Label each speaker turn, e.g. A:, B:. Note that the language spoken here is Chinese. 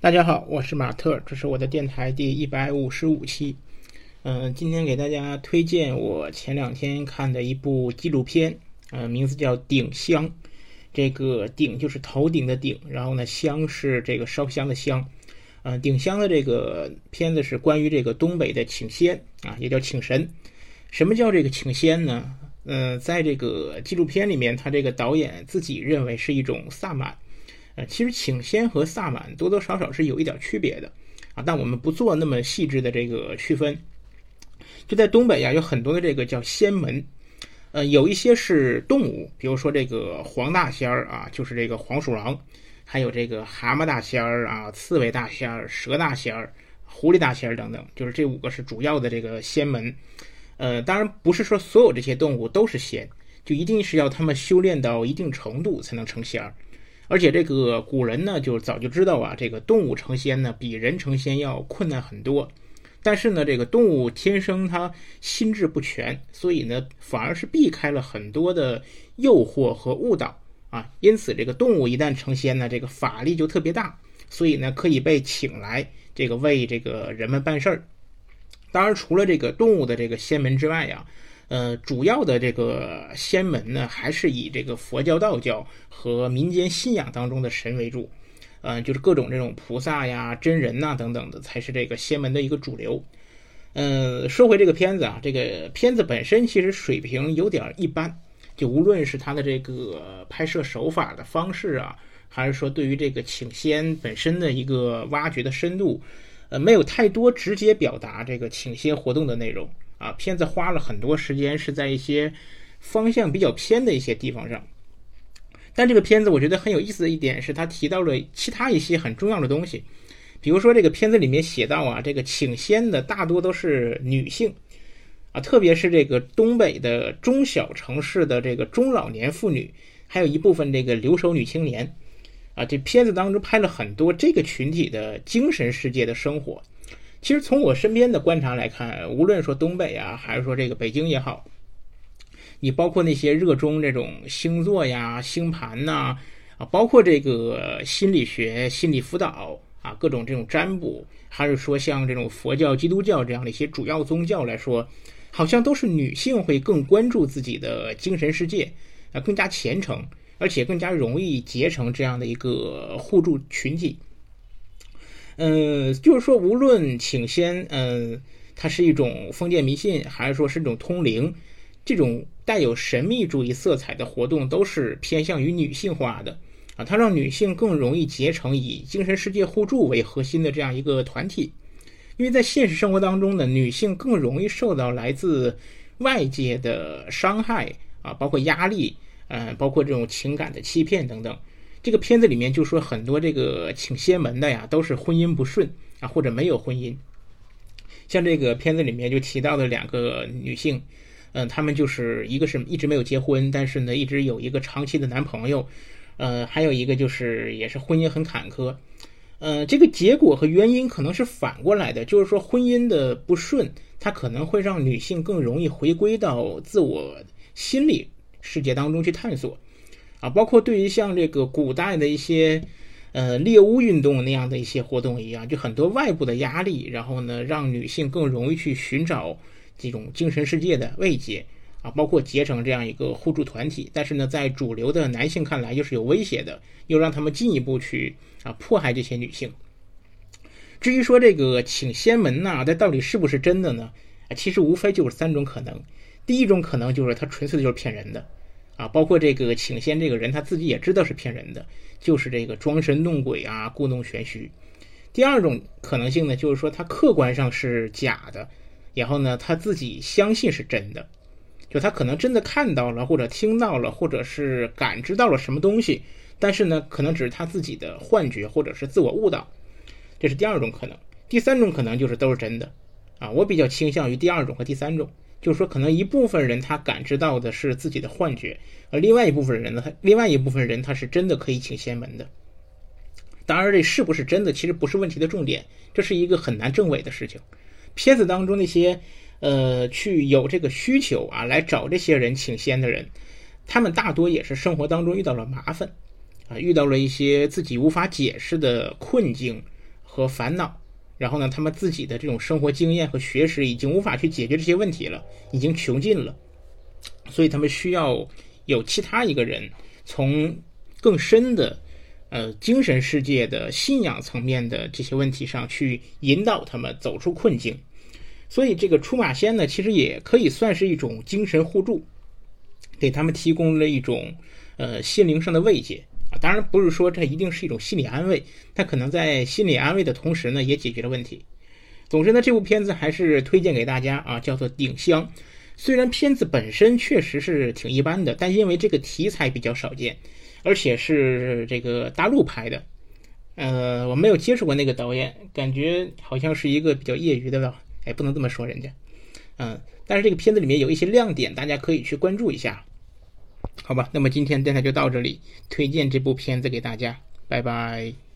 A: 大家好，我是马特，这是我的电台第一百五十五期。嗯，今天给大家推荐我前两天看的一部纪录片，呃，名字叫《顶香》。这个“顶”就是头顶的“顶”，然后呢，“香”是这个烧香的“香”。嗯，《顶香》的这个片子是关于这个东北的请仙啊，也叫请神。什么叫这个请仙呢？嗯，在这个纪录片里面，他这个导演自己认为是一种萨满。其实请仙和萨满多多少少是有一点区别的，啊，但我们不做那么细致的这个区分。就在东北呀，有很多的这个叫仙门，呃，有一些是动物，比如说这个黄大仙儿啊，就是这个黄鼠狼，还有这个蛤蟆大仙儿啊、刺猬大仙儿、蛇大仙儿、狐狸大仙儿等等，就是这五个是主要的这个仙门。呃，当然不是说所有这些动物都是仙，就一定是要他们修炼到一定程度才能成仙儿。而且这个古人呢，就早就知道啊，这个动物成仙呢，比人成仙要困难很多。但是呢，这个动物天生它心智不全，所以呢，反而是避开了很多的诱惑和误导啊。因此，这个动物一旦成仙呢，这个法力就特别大，所以呢，可以被请来这个为这个人们办事儿。当然，除了这个动物的这个仙门之外呀。呃，主要的这个仙门呢，还是以这个佛教、道教和民间信仰当中的神为主，呃，就是各种这种菩萨呀、真人呐等等的，才是这个仙门的一个主流。呃，说回这个片子啊，这个片子本身其实水平有点一般，就无论是它的这个拍摄手法的方式啊，还是说对于这个请仙本身的一个挖掘的深度，呃，没有太多直接表达这个请仙活动的内容。啊，片子花了很多时间是在一些方向比较偏的一些地方上，但这个片子我觉得很有意思的一点是，他提到了其他一些很重要的东西，比如说这个片子里面写到啊，这个请仙的大多都是女性，啊，特别是这个东北的中小城市的这个中老年妇女，还有一部分这个留守女青年，啊，这片子当中拍了很多这个群体的精神世界的生活。其实从我身边的观察来看，无论说东北啊，还是说这个北京也好，你包括那些热衷这种星座呀、星盘呐，啊，包括这个心理学、心理辅导啊，各种这种占卜，还是说像这种佛教、基督教这样的一些主要宗教来说，好像都是女性会更关注自己的精神世界，啊，更加虔诚，而且更加容易结成这样的一个互助群体。嗯，就是说，无论请仙，嗯，它是一种封建迷信，还是说是一种通灵，这种带有神秘主义色彩的活动，都是偏向于女性化的啊。它让女性更容易结成以精神世界互助为核心的这样一个团体，因为在现实生活当中呢，女性更容易受到来自外界的伤害啊，包括压力，呃，包括这种情感的欺骗等等。这个片子里面就说很多这个请仙门的呀，都是婚姻不顺啊，或者没有婚姻。像这个片子里面就提到的两个女性，嗯，她们就是一个是一直没有结婚，但是呢一直有一个长期的男朋友，呃，还有一个就是也是婚姻很坎坷，呃，这个结果和原因可能是反过来的，就是说婚姻的不顺，它可能会让女性更容易回归到自我心理世界当中去探索。啊，包括对于像这个古代的一些，呃，猎巫运动那样的一些活动一样，就很多外部的压力，然后呢，让女性更容易去寻找这种精神世界的慰藉啊，包括结成这样一个互助团体。但是呢，在主流的男性看来又是有威胁的，又让他们进一步去啊迫害这些女性。至于说这个请仙门呐，它到底是不是真的呢？啊，其实无非就是三种可能。第一种可能就是它纯粹的就是骗人的。啊，包括这个请仙这个人，他自己也知道是骗人的，就是这个装神弄鬼啊，故弄玄虚。第二种可能性呢，就是说他客观上是假的，然后呢他自己相信是真的，就他可能真的看到了，或者听到了，或者是感知到了什么东西，但是呢，可能只是他自己的幻觉或者是自我误导，这是第二种可能。第三种可能就是都是真的，啊，我比较倾向于第二种和第三种。就是说，可能一部分人他感知到的是自己的幻觉，而另外一部分人呢，他另外一部分人他是真的可以请仙门的。当然，这是不是真的，其实不是问题的重点，这是一个很难证伪的事情。片子当中那些呃去有这个需求啊来找这些人请仙的人，他们大多也是生活当中遇到了麻烦啊，遇到了一些自己无法解释的困境和烦恼，然后呢，他们自己的这种生活经验和学识已经无法去解决这些问题了，已经穷尽了，所以他们需要有其他一个人从更深的。呃，精神世界的信仰层面的这些问题上去引导他们走出困境，所以这个出马仙呢，其实也可以算是一种精神互助，给他们提供了一种呃心灵上的慰藉。当然不是说这一定是一种心理安慰，它可能在心理安慰的同时呢，也解决了问题。总之呢，这部片子还是推荐给大家啊，叫做《顶香》。虽然片子本身确实是挺一般的，但因为这个题材比较少见。而且是这个大陆拍的，呃，我没有接触过那个导演，感觉好像是一个比较业余的吧，哎，不能这么说人家，嗯，但是这个片子里面有一些亮点，大家可以去关注一下，好吧？那么今天电台就到这里，推荐这部片子给大家，拜拜。